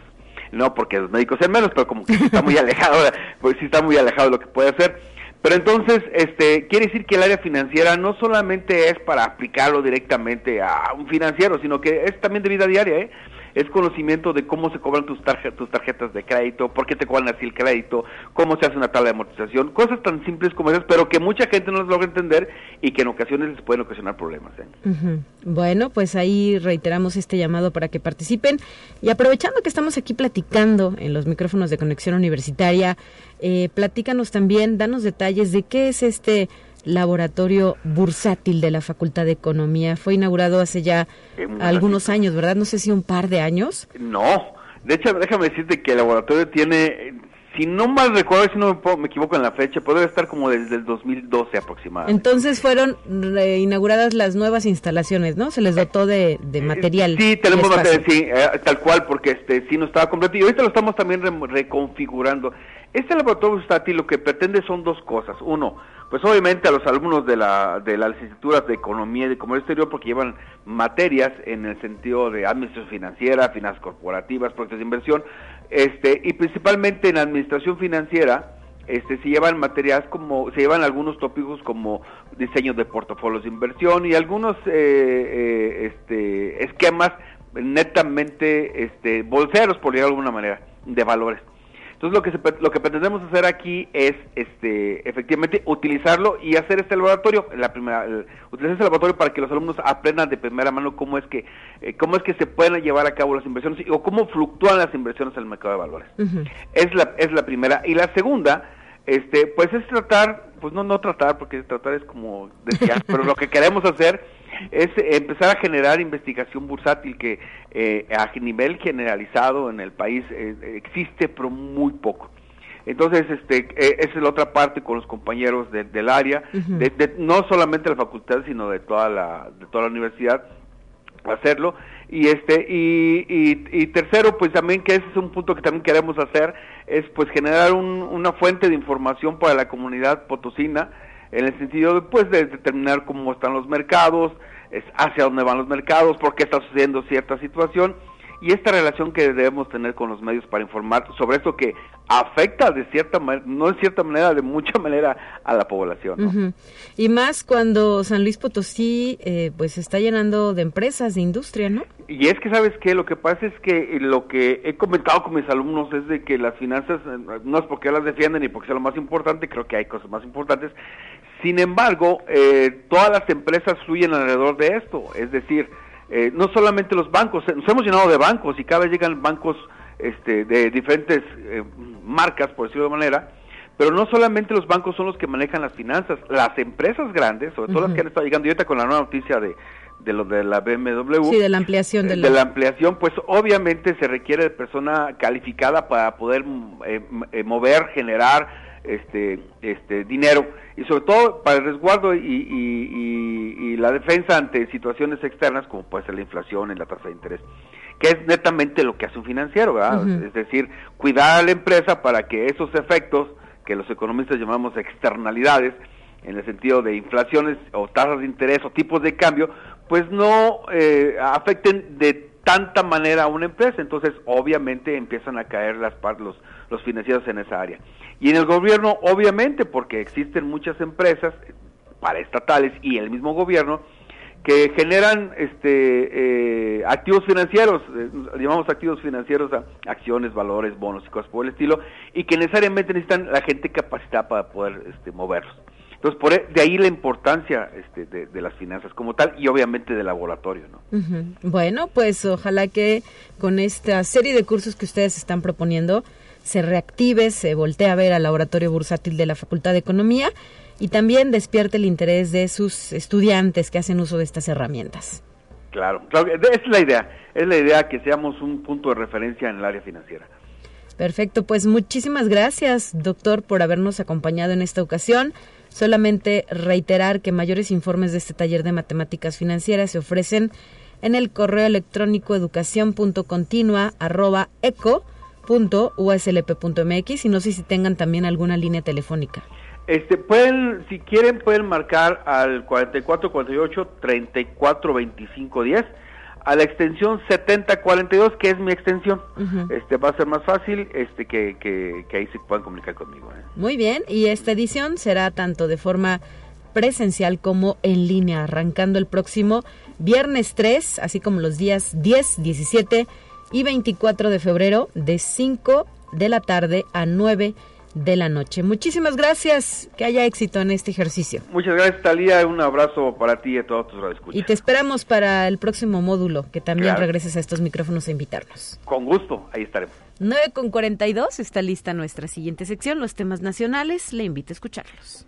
No porque los médicos sean menos, pero como que está muy alejado, pues sí está muy alejado de lo que puede hacer. Pero entonces, este, quiere decir que el área financiera no solamente es para aplicarlo directamente a un financiero, sino que es también de vida diaria, ¿eh? Es conocimiento de cómo se cobran tus, tus tarjetas de crédito, por qué te cobran así el crédito, cómo se hace una tabla de amortización, cosas tan simples como esas, pero que mucha gente no las logra entender y que en ocasiones les pueden ocasionar problemas. ¿eh? Bueno, pues ahí reiteramos este llamado para que participen y aprovechando que estamos aquí platicando en los micrófonos de conexión universitaria, eh, platícanos también, danos detalles de qué es este laboratorio bursátil de la Facultad de Economía. Fue inaugurado hace ya algunos años, ¿verdad? No sé si un par de años. No, de hecho, déjame decirte que el laboratorio tiene, si no mal recuerdo, si no me, equivoco en la fecha, puede estar como desde el 2012 aproximadamente. Entonces fueron inauguradas las nuevas instalaciones, ¿no? Se les dotó de, de eh, material. Sí, tenemos material, sí, eh, tal cual, porque este sí no estaba completo. Y ahorita lo estamos también reconfigurando. Este laboratorio bursátil lo que pretende son dos cosas. Uno, pues obviamente a los alumnos de, la, de las licenciaturas de Economía y de Comercio Exterior, porque llevan materias en el sentido de administración financiera, finanzas corporativas, proyectos de inversión, este, y principalmente en administración financiera, este, se llevan materias como, se llevan algunos tópicos como diseño de portafolios de inversión y algunos eh, eh, este, esquemas netamente este, bolseros, por decirlo de alguna manera, de valores. Entonces lo que se, lo que pretendemos hacer aquí es este efectivamente utilizarlo y hacer este laboratorio, la primera utilizar este laboratorio para que los alumnos aprendan de primera mano cómo es que eh, cómo es que se pueden llevar a cabo las inversiones o cómo fluctúan las inversiones en el mercado de valores. Es la es la primera y la segunda este pues es tratar pues no no tratar porque tratar es como decía, pero lo que queremos hacer es empezar a generar investigación bursátil que eh, a nivel generalizado en el país eh, existe, pero muy poco. Entonces, este, eh, esa es la otra parte con los compañeros del área, de, no solamente de la facultad, sino de toda la, de toda la universidad, hacerlo. Y este, y, y, tercero, pues también que ese es un punto que también queremos hacer, es pues generar una fuente de información para la comunidad potosina, en el sentido pues, de determinar cómo están los mercados, hacia dónde van los mercados, por qué está sucediendo cierta situación y esta relación que debemos tener con los medios para informar sobre esto que afecta de cierta manera, no de cierta manera, de mucha manera a la población. Y más cuando San Luis Potosí eh, pues está llenando de empresas, de industria, ¿no? Y es que sabes que lo que pasa es que lo que he comentado con mis alumnos es de que las finanzas, eh, no es porque las defienden ni porque sea lo más importante, creo que hay cosas más importantes, sin embargo, eh, todas las empresas fluyen alrededor de esto, es decir, eh, no solamente los bancos, nos hemos llenado de bancos y cada vez llegan bancos este, de diferentes eh, marcas, por decirlo de manera, pero no solamente los bancos son los que manejan las finanzas, las empresas grandes, sobre todo las que han estado llegando, y ahorita con la nueva noticia de, de lo de la BMW, sí, de la ampliación de, la... ampliación, pues obviamente se requiere de persona calificada para poder mover, generar este, este dinero. Y sobre todo para el resguardo y, y, la defensa ante situaciones externas como puede ser la inflación y la tasa de interés, que es netamente lo que hace un financiero, es decir, cuidar a la empresa para que esos efectos que los economistas llamamos externalidades, en el sentido de inflaciones o tasas de interés o tipos de cambio, pues no eh, afecten de tanta manera a una empresa. Entonces, obviamente, empiezan a caer las los, los financieros en esa área. Y en el gobierno, obviamente, porque existen muchas empresas paraestatales y el mismo gobierno que generan este eh, activos financieros, eh, llamamos activos financieros a acciones, valores, bonos y cosas por el estilo, y que necesariamente necesitan la gente capacitada para poder este, moverlos. Entonces, por, e, de ahí la importancia este, de, las finanzas como tal y obviamente del laboratorio. ¿no? Bueno, pues ojalá que con esta serie de cursos que ustedes están proponiendo, se reactive, se voltee a ver al laboratorio bursátil de la Facultad de Economía y también despierte el interés de sus estudiantes que hacen uso de estas herramientas. Claro, claro, es la idea, es la idea que seamos un punto de referencia en el área financiera. Perfecto, pues muchísimas gracias, doctor, por habernos acompañado en esta ocasión. Solamente reiterar que mayores informes de este taller de matemáticas financieras se ofrecen en el correo electrónico educación.continua@eco uslp.mx y no sé si tengan también alguna línea telefónica. Este, pueden, si quieren, pueden marcar al 4448 3425 10 a la extensión 7042, que es mi extensión. Este va a ser más fácil este que, que, ahí se puedan comunicar conmigo. ¿eh? Muy bien, y esta edición será tanto de forma presencial como en línea, arrancando el próximo viernes 3, así como los días 10, 17 y 24 de febrero de 5 de la tarde a 9 de la noche. Muchísimas gracias, que haya éxito en este ejercicio. Muchas gracias, Talía. Un abrazo para ti y a todos tus radioescuchas. Y te esperamos para el próximo módulo, que también regreses a estos micrófonos a invitarnos. Con gusto, ahí estaremos. 9 con 42 está lista nuestra siguiente sección, los temas nacionales. Le invito a escucharlos.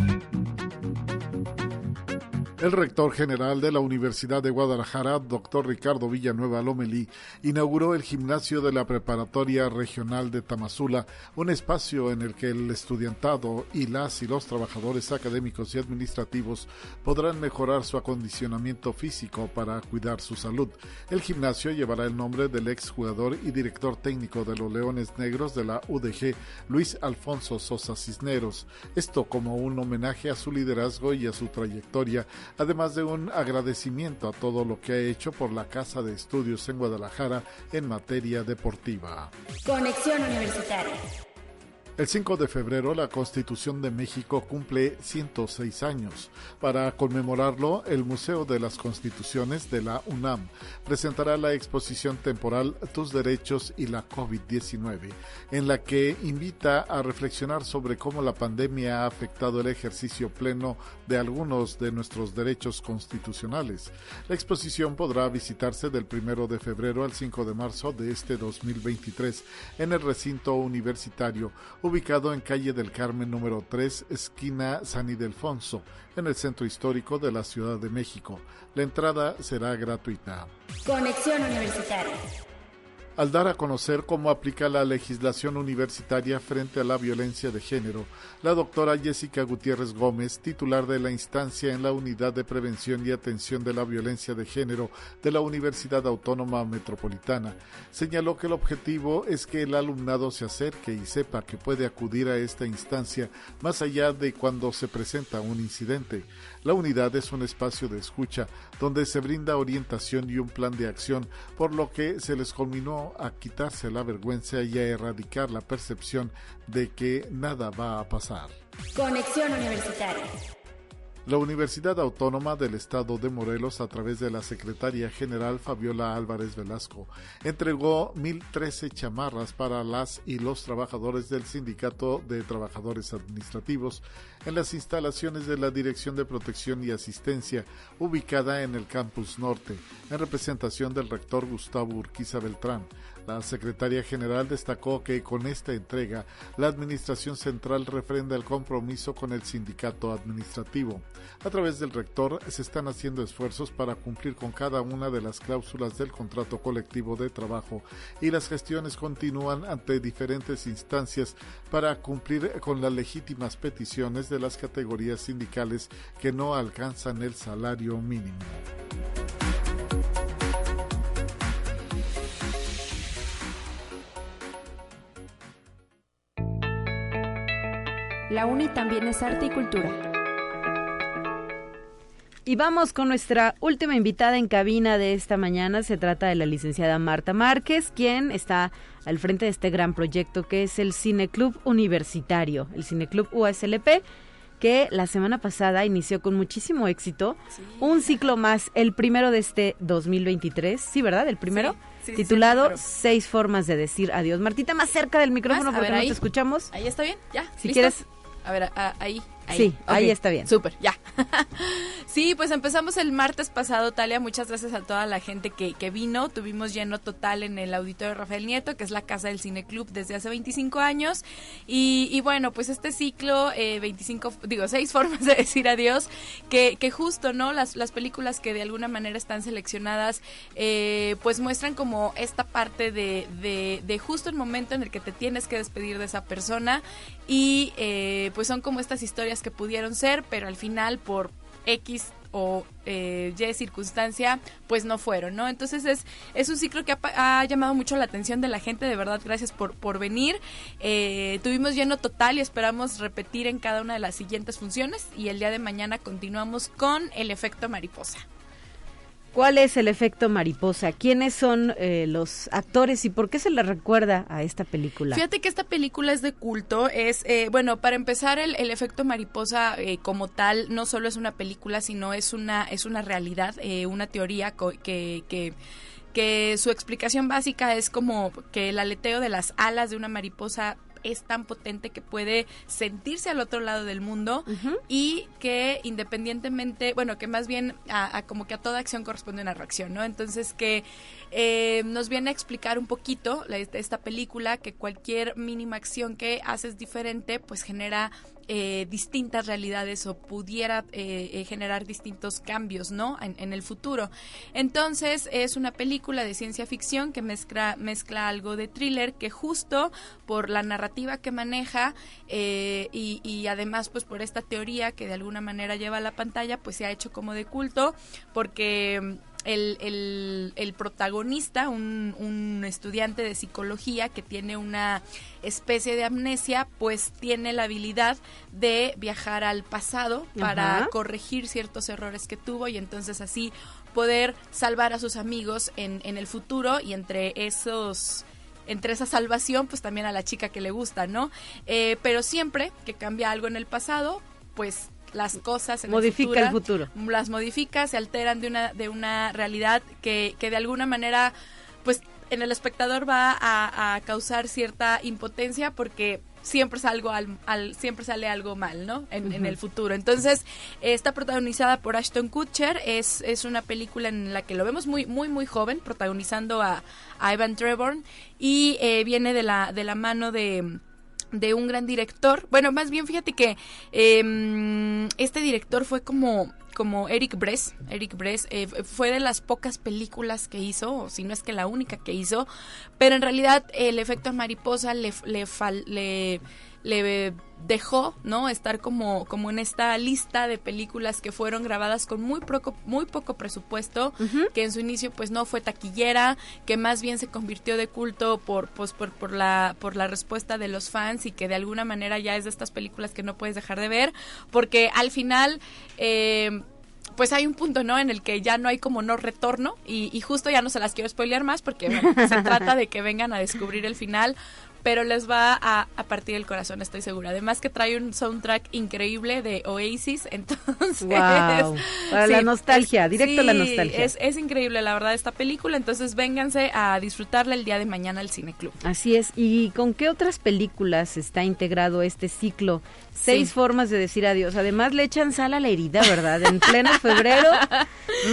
El rector general de la Universidad de Guadalajara, doctor Ricardo Villanueva Lomelí, inauguró el gimnasio de la Preparatoria Regional de Tamazula, un espacio en el que el estudiantado y las y los trabajadores académicos y administrativos podrán mejorar su acondicionamiento físico para cuidar su salud. El gimnasio llevará el nombre del exjugador y director técnico de los Leones Negros de la UDG, Luis Alfonso Sosa Cisneros. Esto como un homenaje a su liderazgo y a su trayectoria además de un agradecimiento a todo lo que ha hecho por la Casa de Estudios en Guadalajara en materia deportiva. Conexión Universitaria. El 5 de febrero la Constitución de México cumple 106 años. Para conmemorarlo, el Museo de las Constituciones de la UNAM presentará la exposición temporal Tus Derechos y la COVID-19, en la que invita a reflexionar sobre cómo la pandemia ha afectado el ejercicio pleno de algunos de nuestros derechos constitucionales. La exposición podrá visitarse del 1 de febrero al 5 de marzo de este 2023 en el recinto universitario ubicado en calle del Carmen número 3, esquina San Ildefonso, en el centro histórico de la Ciudad de México. La entrada será gratuita. Conexión Universitaria al dar a conocer cómo aplica la legislación universitaria frente a la violencia de género, la doctora Jessica Gutiérrez Gómez, titular de la instancia en la Unidad de Prevención y Atención de la Violencia de Género de la Universidad Autónoma Metropolitana, señaló que el objetivo es que el alumnado se acerque y sepa que puede acudir a esta instancia más allá de cuando se presenta un incidente. La unidad es un espacio de escucha donde se brinda orientación y un plan de acción, por lo que se les a quitarse la vergüenza y a erradicar la percepción de que nada va a pasar. Conexión Universitaria. La Universidad Autónoma del Estado de Morelos, a través de la secretaria general Fabiola Álvarez Velasco, entregó 1.013 chamarras para las y los trabajadores del Sindicato de Trabajadores Administrativos en las instalaciones de la Dirección de Protección y Asistencia, ubicada en el Campus Norte, en representación del rector Gustavo Urquiza Beltrán. La secretaria general destacó que con esta entrega la Administración Central refrenda el compromiso con el sindicato administrativo. A través del rector se están haciendo esfuerzos para cumplir con cada una de las cláusulas del contrato colectivo de trabajo y las gestiones continúan ante diferentes instancias para cumplir con las legítimas peticiones de las categorías sindicales que no alcanzan el salario mínimo. La UNI también es arte y cultura. Y vamos con nuestra última invitada en cabina de esta mañana. Se trata de la licenciada Marta Márquez, quien está al frente de este gran proyecto que es el Cineclub Universitario, el Cineclub USLP que la semana pasada inició con muchísimo éxito. Un ciclo más, el primero de este 2023. Sí, ¿verdad? El primero. titulado Seis formas de decir adiós. Martita, más cerca del micrófono porque no te escuchamos. Ahí está bien, ya. Si quieres. A ver, ahí. Sí, ahí está bien. Súper, ya. sí, pues empezamos el martes pasado, Talia. Muchas gracias a toda la gente que, que, vino. Tuvimos lleno total en el auditorio Rafael Nieto, que es la casa del Cine Club desde hace 25 años. Y, bueno, pues este ciclo, eh, 25, digo, seis formas de decir adiós, que, que justo, ¿no? Las, las películas que de alguna manera están seleccionadas, eh, pues muestran como esta parte de, de, de, justo el momento en el que te tienes que despedir de esa persona. Y eh, pues son como estas historias que pudieron ser, pero al final por X o eh, Y circunstancia, pues no fueron, ¿no? Entonces es, es un ciclo que ha, llamado mucho la atención de la gente, de verdad, gracias por, por venir. Eh, tuvimos lleno total y esperamos repetir en cada una de las siguientes funciones y el día de mañana continuamos con el efecto mariposa. ¿Cuál es el efecto mariposa? ¿Quiénes son eh, los actores y por qué se le recuerda a esta película? Fíjate que esta película es de culto. Es, eh, bueno, para empezar, el, el efecto mariposa eh, como tal no solo es una película, sino es una, es una realidad, eh, una teoría que, que que su explicación básica es como que el aleteo de las alas de una mariposa es tan potente que puede sentirse al otro lado del mundo y que independientemente, bueno, que más bien a, a como que a toda acción corresponde una reacción, ¿no? Entonces que eh, nos viene a explicar un poquito la- esta película que cualquier mínima acción que haces diferente pues genera eh, distintas realidades o pudiera eh, eh, generar distintos cambios, ¿no? En, el futuro. Entonces es una película de ciencia ficción que mezcla, mezcla algo de thriller que justo por la narrativa que maneja y, y además pues por esta teoría que de alguna manera lleva a la pantalla pues se ha hecho como de culto porque el, el, el protagonista, un, un estudiante de psicología que tiene una especie de amnesia, pues tiene la habilidad de viajar al pasado para Ajá. corregir ciertos errores que tuvo y entonces así poder salvar a sus amigos en, en el futuro y entre esos entre esa salvación pues también a la chica que le gusta, ¿no? Eh, pero siempre que cambia algo en el pasado, pues las cosas en Modifica el el futuro. las modifica, se alteran de una, de una realidad que, que de alguna manera, pues en el espectador va a, a causar cierta impotencia porque siempre salgo al, al- siempre sale algo mal, ¿no? En, en el futuro. Entonces, eh, está protagonizada por Ashton Kutcher, es, es una película en la que lo vemos muy, muy, muy joven, protagonizando a, a Ivan Trevorn, y eh, viene de la, de la mano de de un gran director. Bueno, más bien fíjate que eh, este director fue como como Eric Bress. Eric Bress eh, fue de las pocas películas que hizo, o si no es que la única que hizo, pero en realidad el efecto mariposa le, le, le, le dejó, ¿no? Estar como, como en esta lista de películas que fueron grabadas con muy poco, muy poco presupuesto, que en su inicio pues no fue taquillera, que más bien se convirtió de culto por, pues, por, por la, por la respuesta de los fans y que de alguna manera ya es de estas películas que no puedes dejar de ver, porque al final... Eh, pues hay un punto, ¿no? En el que ya no hay como no retorno y, y justo ya no se las quiero spoilear más porque bueno, se trata de que vengan a descubrir el final, pero les va a, a partir el corazón, estoy segura. Además que trae un soundtrack increíble de Oasis, entonces... Guau, para la nostalgia, directo a la sí, nostalgia. Es, es increíble, la verdad, esta película, entonces vénganse a disfrutarla el día de mañana al Cine Club. Así es. ¿Y con qué otras películas está integrado este ciclo? Seis Sí. formas de decir adiós. Además le echan sal a la herida, ¿verdad? En pleno febrero,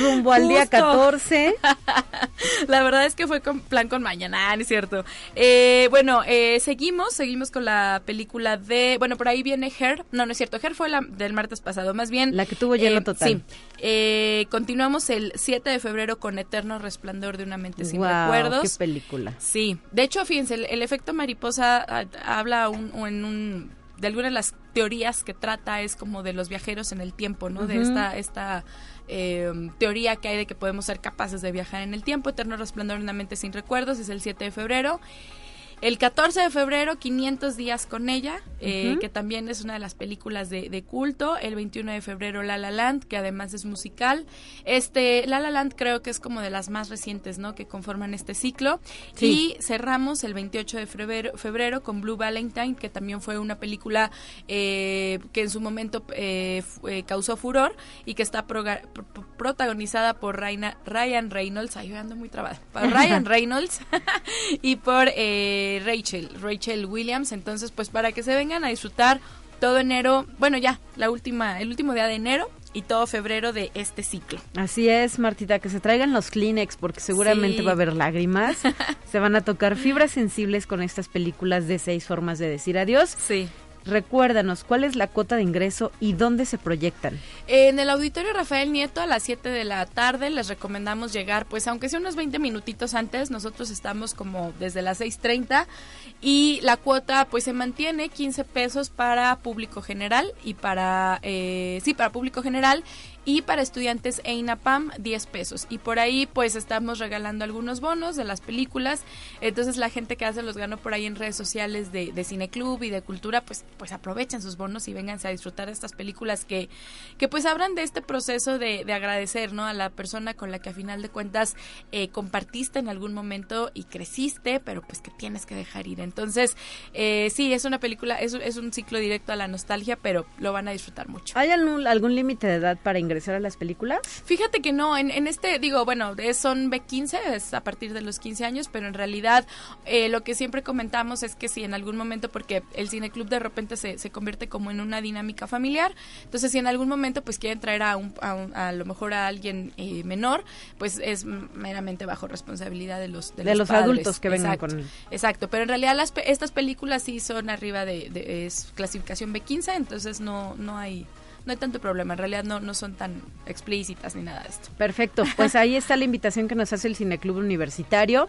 rumbo al día Justo. 14. La verdad es que fue con plan con mañana, ah, ¿no es cierto? Eh, bueno, eh, seguimos, seguimos con la película de, bueno, por ahí viene Her, no, no es cierto, Her fue la del martes pasado, más bien. La que tuvo lleno eh, total. Sí, Eh, continuamos el 7 de febrero con Eterno Resplandor de una mente sin recuerdos. qué película. Sí, de hecho, fíjense, el, el efecto mariposa ah, habla un, un- en un de algunas de las teorías que trata es como de los viajeros en el tiempo, ¿no? De esta esta eh, teoría que hay de que podemos ser capaces de viajar en el tiempo. Eterno resplandor de una mente sin recuerdos es el 7 de febrero. El 14 de febrero, 500 días con ella, eh, que también es una de las películas de, de culto. El 21 de febrero, La La Land, que además es musical. Este, La La Land creo que es como de las más recientes, ¿no? Que conforman este ciclo. Sí. Y cerramos el 28 de febrero, febrero con Blue Valentine, que también fue una película eh, que en su momento eh, eh, causó furor y que está pro- protagonizada por Raina- Ryan Reynolds. Ay, yo ando muy trabada. Por Ryan Reynolds y por eh, Rachel, Rachel Williams. Entonces, pues para que se vengan a disfrutar todo enero, bueno, ya, la última, el último día de enero y todo febrero de este ciclo. Así es, Martita, que se traigan los Kleenex porque seguramente Sí. va a haber lágrimas. se van a tocar fibras sensibles con estas películas de seis formas de decir adiós. Sí. Recuérdanos, ¿cuál es la cuota de ingreso y dónde se proyectan? En el auditorio Rafael Nieto a las 7 de la tarde les recomendamos llegar, pues aunque sea unos 20 minutitos antes, nosotros estamos como desde las 6.30 y la cuota pues se mantiene 15 pesos para público general y para, eh, sí, para público general y para estudiantes e INAPAM 10 pesos. Y por ahí pues estamos regalando algunos bonos de las películas. Entonces la gente que hace los gano por ahí en redes sociales de, de Cineclub y de Cultura pues, pues aprovechen sus bonos y vénganse a disfrutar de estas películas que, que pues hablan de este proceso de, de agradecer ¿no? a la persona con la que a final de cuentas eh, compartiste en algún momento y creciste, pero pues que tienes que dejar ir. Entonces, eh, sí, es una película, es, es un ciclo directo a la nostalgia, pero lo van a disfrutar mucho. ¿Hay algún, algún límite de edad para ingresar a las películas? Fíjate que no, en, en este, digo, bueno, son B15, es a partir de los 15 años, pero en realidad eh, lo que siempre comentamos es que si en algún momento, porque el cineclub de repente se, se convierte como en una dinámica familiar, entonces si en algún momento pues quieren traer a, un, a, un- a lo mejor a alguien eh, menor, pues es meramente bajo responsabilidad de los, de De los adultos que vengan Exacto. con- Exacto, pero en realidad las, estas películas sí son arriba de, de- es clasificación B15, entonces no, no hay no hay tanto problema, en realidad no, no son tan explícitas ni nada de esto. Perfecto, pues ahí está la invitación que nos hace el Cineclub Universitario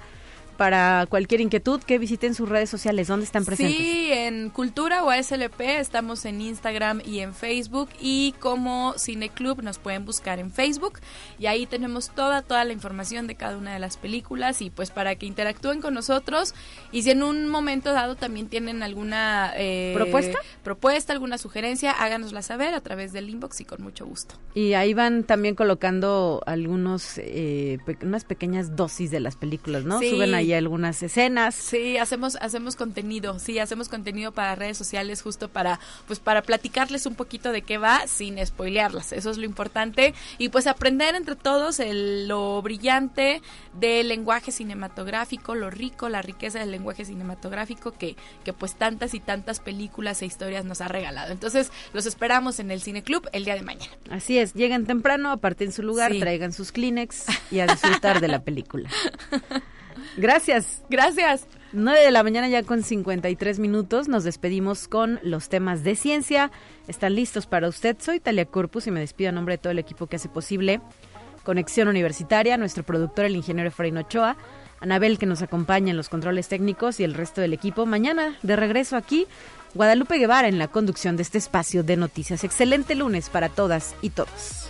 para cualquier inquietud que visiten sus redes sociales. ¿Dónde están presentes? Sí, en Cultura o ASLP estamos en Instagram y en Facebook y como Cineclub nos pueden buscar en Facebook y ahí tenemos toda toda la información de cada una de las películas y pues para que interactúen con nosotros y si en un momento dado también tienen alguna eh, ¿Propuesta? propuesta, alguna sugerencia, háganosla saber a través del inbox y con mucho gusto. Y ahí van también colocando algunos, eh, pe- unas pequeñas dosis de las películas, ¿no? Sí. Suben ahí algunas escenas. Sí, hacemos hacemos contenido, sí, hacemos contenido para redes sociales justo para pues para platicarles un poquito de qué va sin spoilearlas. Eso es lo importante y pues aprender entre todos el, lo brillante del lenguaje cinematográfico, lo rico, la riqueza del lenguaje cinematográfico que que pues tantas y tantas películas e historias nos ha regalado. Entonces, los esperamos en el Cine Club el día de mañana. Así es, lleguen temprano, aparten su lugar, Sí. traigan sus Kleenex y a disfrutar de la película. Gracias. Gracias. 9 de la mañana ya con 53 minutos. Nos despedimos con los temas de ciencia. ¿Están listos para usted? Soy Talia Corpus y me despido a nombre de todo el equipo que hace posible Conexión Universitaria, nuestro productor, el ingeniero Efraín Ochoa, Anabel que nos acompaña en los controles técnicos y el resto del equipo. Mañana de regreso aquí, Guadalupe Guevara en la conducción de este espacio de noticias. Excelente lunes para todas y todos.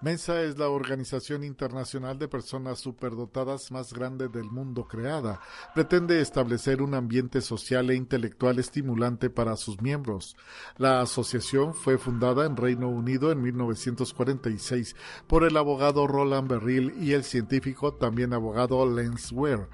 Mensa es la organización internacional de personas superdotadas más grande del mundo creada. Pretende establecer un ambiente social e intelectual estimulante para sus miembros. La asociación fue fundada en Reino Unido en 1946 por el abogado Roland Berril y el científico también abogado Lance Ware.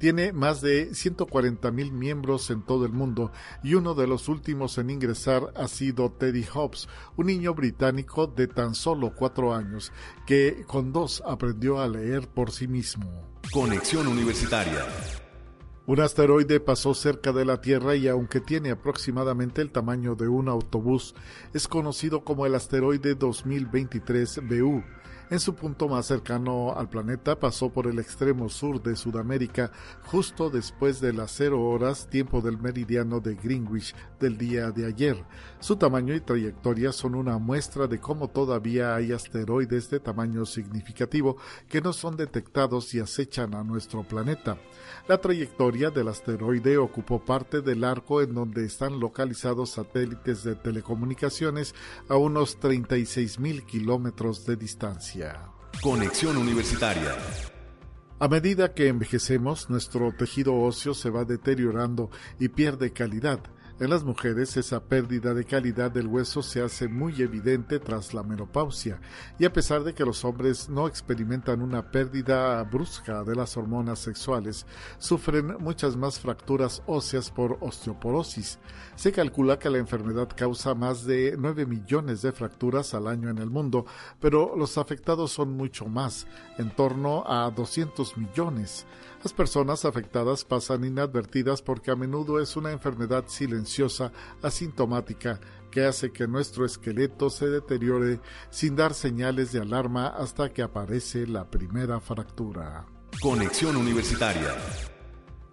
Tiene más de 140 mil miembros en todo el mundo y uno de los últimos en ingresar ha sido Teddy Hobbs, un niño británico de tan solo cuatro años que con dos aprendió a leer por sí mismo. Conexión Universitaria. Un asteroide pasó cerca de la Tierra y aunque tiene aproximadamente el tamaño de un autobús, es conocido como el asteroide 2023 BU. En su punto más cercano al planeta pasó por el extremo sur de Sudamérica justo después de las cero horas tiempo del meridiano de Greenwich del día de ayer. Su tamaño y trayectoria son una muestra de cómo todavía hay asteroides de tamaño significativo que no son detectados y acechan a nuestro planeta. La trayectoria del asteroide ocupó parte del arco en donde están localizados satélites de telecomunicaciones a unos 36 mil kilómetros de distancia. Conexión Universitaria. A medida que envejecemos, nuestro tejido óseo se va deteriorando y pierde calidad. En las mujeres esa pérdida de calidad del hueso se hace muy evidente tras la menopausia y a pesar de que los hombres no experimentan una pérdida brusca de las hormonas sexuales, sufren muchas más fracturas óseas por osteoporosis. Se calcula que la enfermedad causa más de 9 millones de fracturas al año en el mundo, pero los afectados son mucho más, en torno a 200 millones. Las personas afectadas pasan inadvertidas porque a menudo es una enfermedad silenciosa, asintomática, que hace que nuestro esqueleto se deteriore sin dar señales de alarma hasta que aparece la primera fractura. Conexión Universitaria.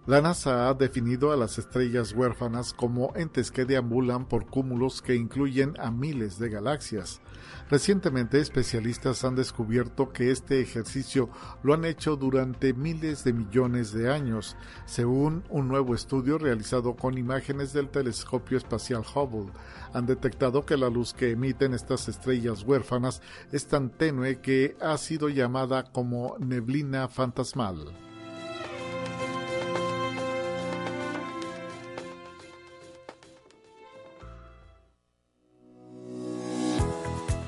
La NASA ha definido a las estrellas huérfanas como entes que deambulan por cúmulos que incluyen a miles de galaxias. Recientemente especialistas han descubierto que este ejercicio lo han hecho durante miles de millones de años, según un nuevo estudio realizado con imágenes del telescopio espacial Hubble. Han detectado que la luz que emiten estas estrellas huérfanas es tan tenue que ha sido llamada como neblina fantasmal.